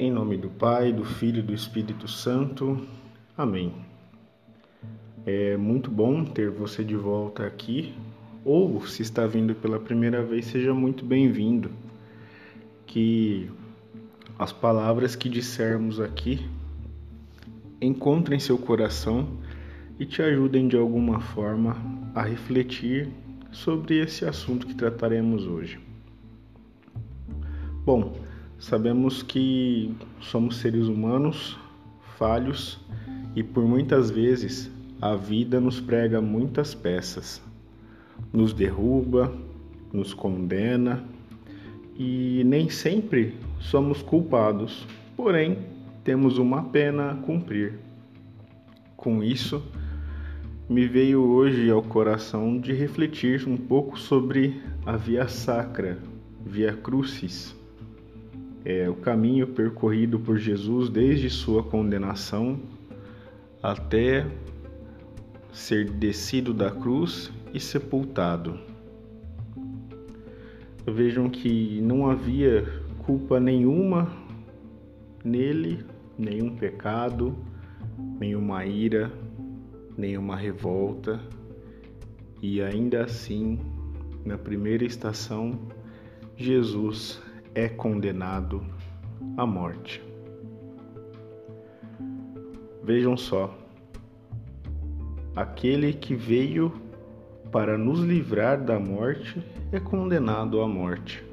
Em nome do Pai, do Filho e do Espírito Santo. Amém. É muito bom ter você de volta aqui, ou se está vindo pela primeira vez, seja muito bem-vindo. Que as palavras que dissermos aqui encontrem seu coração e te ajudem de alguma forma a refletir sobre esse assunto que trataremos hoje. Bom, sabemos que somos seres humanos falhos e por muitas vezes a vida nos prega muitas peças, nos derruba, nos condena e nem sempre somos culpados, porém temos uma pena a cumprir. Com isso, me veio hoje ao coração de refletir um pouco sobre a via sacra, via crucis, é o caminho percorrido por Jesus desde sua condenação até ser descido da cruz e sepultado. Vejam que não havia culpa nenhuma nele, nenhum pecado, nenhuma ira, nenhuma revolta, e ainda assim, na primeira estação, Jesus é condenado à morte. Vejam só, aquele que veio para nos livrar da morte é condenado à morte.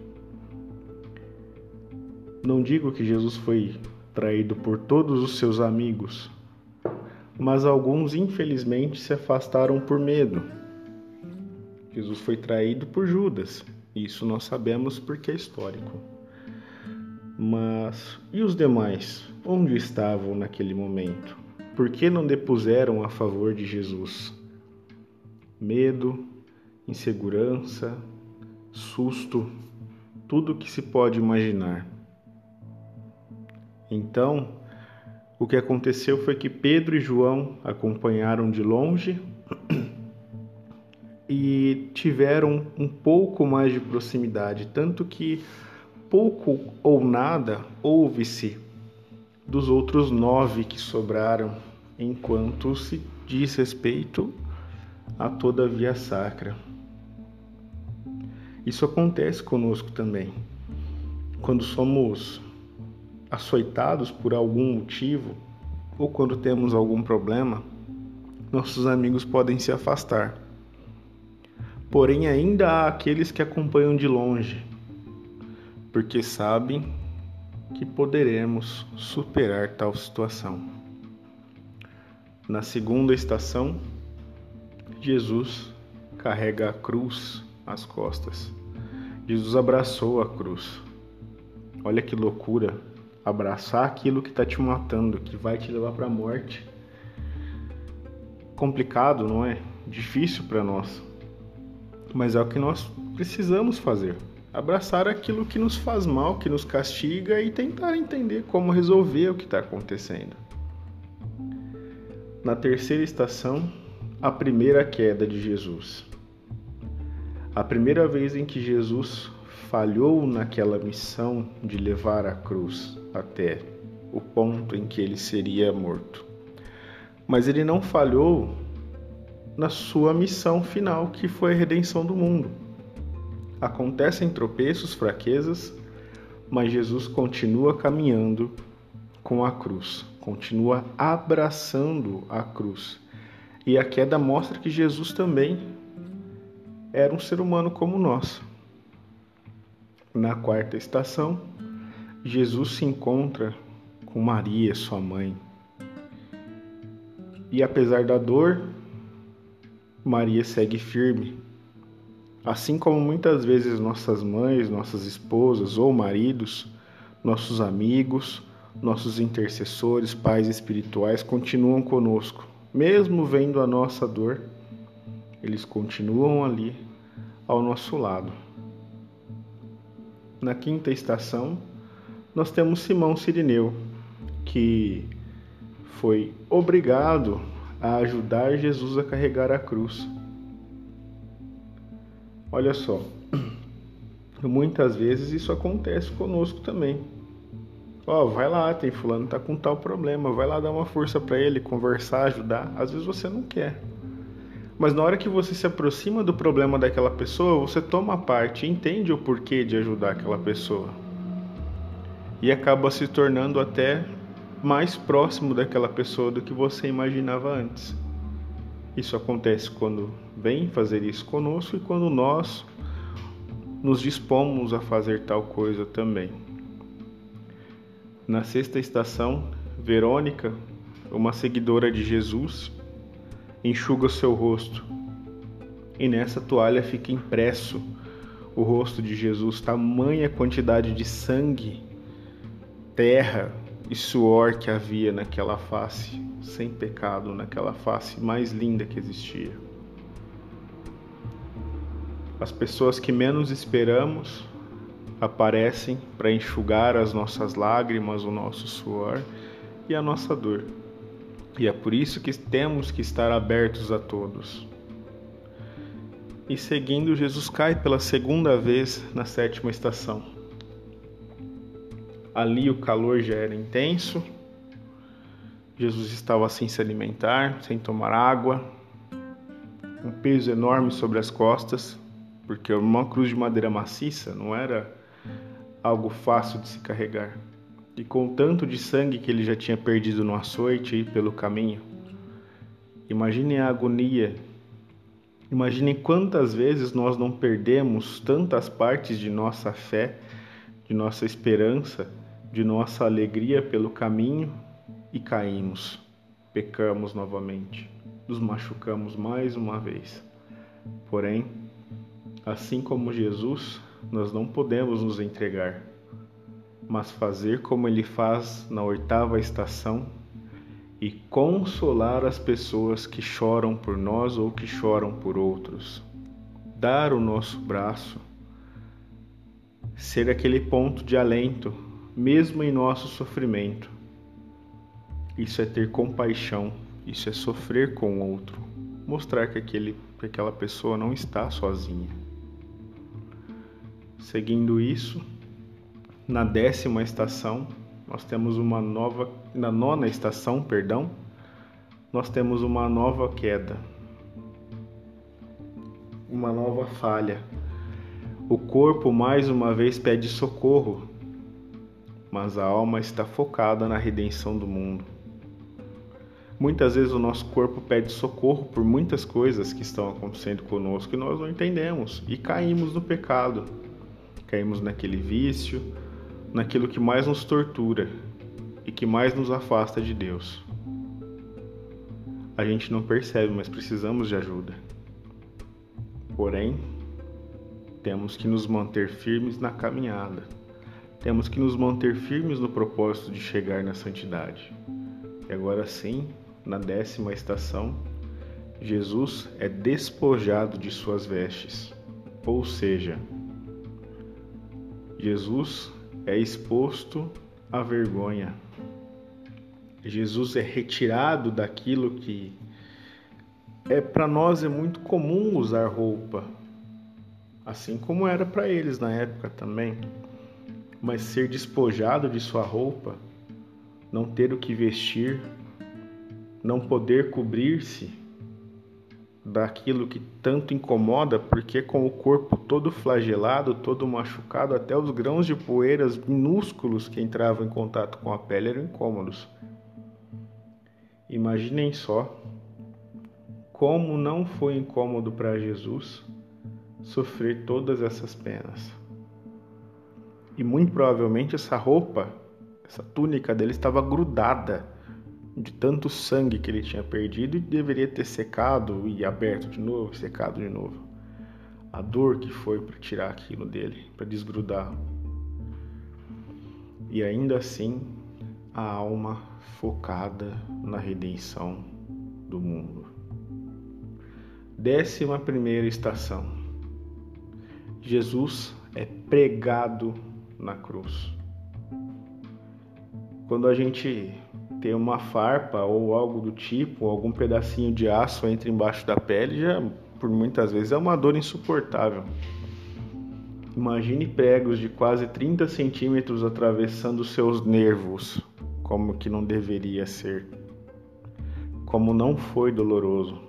Não digo que Jesus foi traído por todos os seus amigos, mas alguns infelizmente se afastaram por medo. Jesus foi traído por Judas, isso nós sabemos porque é histórico. Mas e os demais? Onde estavam naquele momento? Por que não depuseram a favor de Jesus? Medo, insegurança, susto, tudo o que se pode imaginar. Então, o que aconteceu foi que Pedro e João acompanharam de longe e tiveram um pouco mais de proximidade, tanto que pouco ou nada ouve-se dos outros nove que sobraram, enquanto se diz respeito a toda a via sacra. Isso acontece conosco também. Quando somos açoitados por algum motivo ou quando temos algum problema, nossos amigos podem se afastar. Porém, ainda há aqueles que acompanham de longe, porque sabem que poderemos superar tal situação. Na segunda estação, Jesus carrega a cruz às costas. Jesus abraçou a cruz. Olha que loucura abraçar aquilo que está te matando, que vai te levar para a morte. Complicado, não é? Difícil para nós. Mas é o que nós precisamos fazer. Abraçar aquilo que nos faz mal, que nos castiga e tentar entender como resolver o que está acontecendo. Na terceira estação, a primeira queda de Jesus. A primeira vez em que Jesus falhou naquela missão de levar a cruz até o ponto em que ele seria morto. Mas ele não falhou na sua missão final, que foi a redenção do mundo. Acontecem tropeços, fraquezas, mas Jesus continua caminhando com a cruz, continua abraçando a cruz. E a queda mostra que Jesus também era um ser humano como nós. Na quarta estação, Jesus se encontra com Maria, sua mãe. E apesar da dor, Maria segue firme. Assim como muitas vezes nossas mães, nossas esposas ou maridos, nossos amigos, nossos intercessores, pais espirituais continuam conosco, mesmo vendo a nossa dor, eles continuam ali ao nosso lado. Na quinta estação, nós temos Simão Sirineu, que foi obrigado a ajudar Jesus a carregar a cruz. Olha só, muitas vezes isso acontece conosco também. Ó, oh, vai lá, tem fulano tá com tal problema, vai lá dar uma força para ele, conversar, ajudar. Às vezes você não quer. Mas na hora que você se aproxima do problema daquela pessoa, você toma parte, entende o porquê de ajudar aquela pessoa. E acaba se tornando até mais próximo daquela pessoa do que você imaginava antes. Isso acontece quando vem fazer isso conosco e quando nós nos dispomos a fazer tal coisa também. Na sexta estação, Verônica, uma seguidora de Jesus, enxuga seu rosto. E nessa toalha fica impresso o rosto de Jesus, tamanha quantidade de sangue, terra e suor que havia naquela face, sem pecado, naquela face mais linda que existia. As pessoas que menos esperamos aparecem para enxugar as nossas lágrimas, o nosso suor e a nossa dor. E é por isso que temos que estar abertos a todos. E seguindo, Jesus cai pela segunda vez na sétima estação. Ali o calor já era intenso, Jesus estava sem se alimentar, sem tomar água, um peso enorme sobre as costas, porque uma cruz de madeira maciça não era algo fácil de se carregar. E com tanto de sangue que ele já tinha perdido no açoite e pelo caminho, imaginem a agonia. Imaginem quantas vezes nós não perdemos tantas partes de nossa fé, de nossa esperança, de nossa alegria pelo caminho e caímos, pecamos novamente, nos machucamos mais uma vez. Porém, assim como Jesus, nós não podemos nos entregar, mas fazer como ele faz na oitava estação e consolar as pessoas que choram por nós ou que choram por outros. Dar o nosso braço, ser aquele ponto de alento, mesmo em nosso sofrimento. Isso é ter compaixão, isso é sofrer com o outro, mostrar que, aquele, que aquela pessoa não está sozinha. Seguindo isso, na décima estação, nós temos uma nova, na nona estação, perdão, nós temos uma nova queda, uma nova falha. O corpo mais uma vez pede socorro, mas a alma está focada na redenção do mundo. Muitas vezes o nosso corpo pede socorro por muitas coisas que estão acontecendo conosco e nós não entendemos e caímos no pecado caímos naquele vício, naquilo que mais nos tortura e que mais nos afasta de Deus. A gente não percebe, mas precisamos de ajuda. Porém, temos que nos manter firmes na caminhada. Temos que nos manter firmes no propósito de chegar na santidade. E agora sim, na décima estação, Jesus é despojado de suas vestes, ou seja, Jesus é exposto à vergonha. Jesus é retirado daquilo que é para nós é muito comum usar roupa, assim como era para eles na época também. Mas ser despojado de sua roupa, não ter o que vestir, não poder cobrir-se, daquilo que tanto incomoda, porque com o corpo todo flagelado, todo machucado, até os grãos de poeiras minúsculos que entravam em contato com a pele eram incômodos. Imaginem só como não foi incômodo para Jesus sofrer todas essas penas. E muito provavelmente essa roupa, essa túnica dele estava grudada de tanto sangue que ele tinha perdido e deveria ter secado e aberto de novo, secado de novo. A dor que foi para tirar aquilo dele, para desgrudar. E ainda assim, a alma focada na redenção do mundo. Décima primeira estação. Jesus é pregado na cruz. Quando a gente ter uma farpa ou algo do tipo, algum pedacinho de aço entra embaixo da pele, já por muitas vezes é uma dor insuportável. Imagine pregos de quase 30 centímetros atravessando seus nervos, como que não deveria ser. Como não foi doloroso.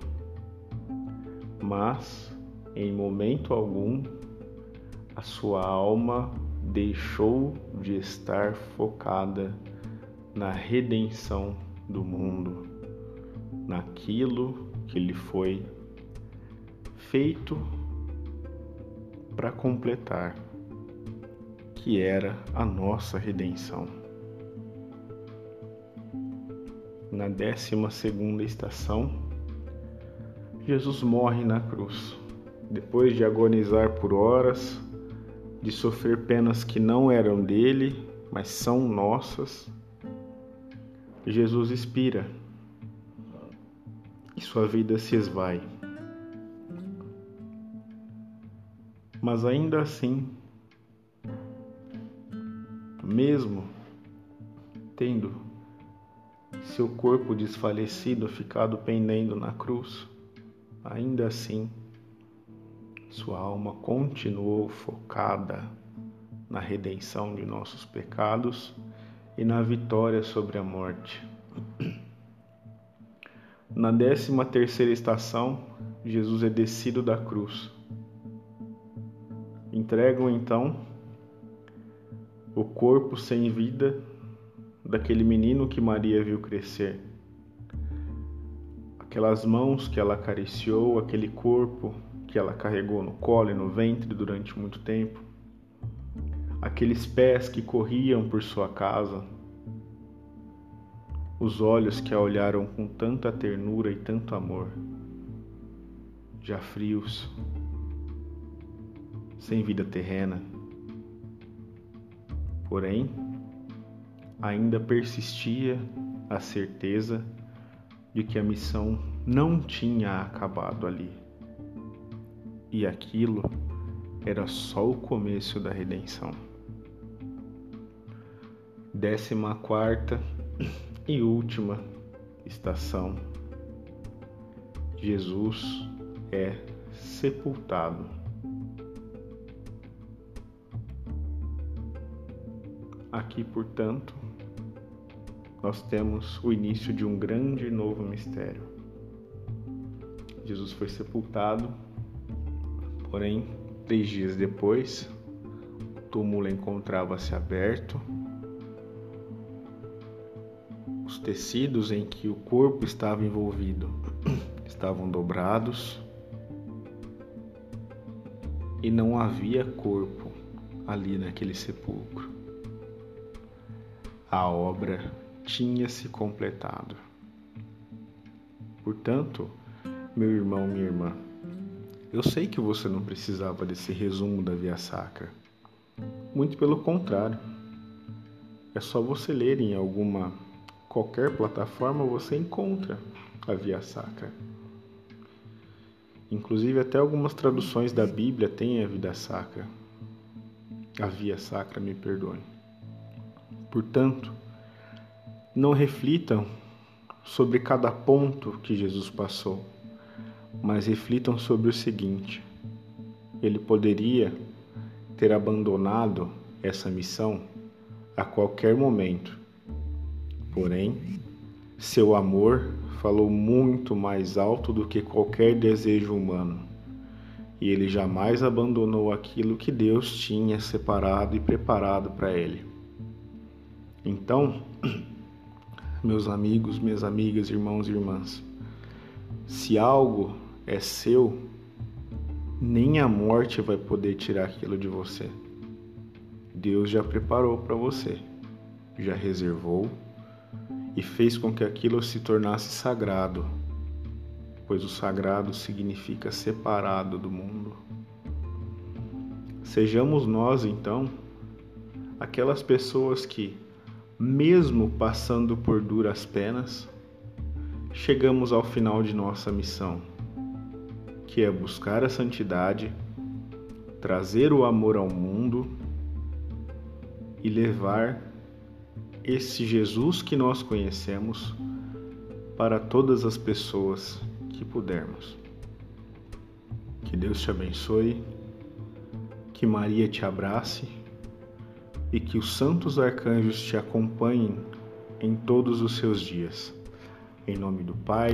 Mas, em momento algum, a sua alma deixou de estar focada na redenção do mundo, naquilo que lhe foi feito para completar, que era a nossa redenção. Na décima segunda estação, Jesus morre na cruz. Depois de agonizar por horas, de sofrer penas que não eram dele, mas são nossas, Jesus expira e sua vida se esvai. Mas ainda assim, mesmo tendo seu corpo desfalecido ficado pendendo na cruz, ainda assim, sua alma continuou focada na redenção de nossos pecados e na vitória sobre a morte. Na décima terceira estação, Jesus é descido da cruz. Entregam então o corpo sem vida daquele menino que Maria viu crescer. Aquelas mãos que ela acariciou, aquele corpo que ela carregou no colo e no ventre durante muito tempo, aqueles pés que corriam por sua casa, os olhos que a olharam com tanta ternura e tanto amor, já frios, sem vida terrena. Porém, ainda persistia a certeza de que a missão não tinha acabado ali e aquilo era só o começo da redenção. Décima quarta e última estação. Jesus é sepultado. Aqui, portanto, nós temos o início de um grande novo mistério. Jesus foi sepultado Porém, três dias depois, o túmulo encontrava-se aberto. Os tecidos em que o corpo estava envolvido estavam dobrados e não havia corpo ali naquele sepulcro. A obra tinha se completado. Portanto, meu irmão, minha irmã, eu sei que você não precisava desse resumo da Via Sacra. Muito pelo contrário. É só você ler em alguma qualquer plataforma você encontra a Via Sacra. Inclusive até algumas traduções da Bíblia têm a vida sacra. A via sacra, me perdoe. Portanto, não reflitam sobre cada ponto que Jesus passou mas reflitam sobre o seguinte: ele poderia ter abandonado essa missão a qualquer momento. Porém, seu amor falou muito mais alto do que qualquer desejo humano, e ele jamais abandonou aquilo que Deus tinha separado e preparado para ele. Então, meus amigos, minhas amigas, irmãos e irmãs, se algo é seu, nem a morte vai poder tirar aquilo de você. Deus já preparou para você, já reservou e fez com que aquilo se tornasse sagrado, pois o sagrado significa separado do mundo. Sejamos nós, então, aquelas pessoas que, mesmo passando por duras penas, chegamos ao final de nossa missão que é buscar a santidade, trazer o amor ao mundo e levar esse Jesus que nós conhecemos para todas as pessoas que pudermos. Que Deus te abençoe, que Maria te abrace e que os santos arcanjos te acompanhem em todos os seus dias. Em nome do Pai,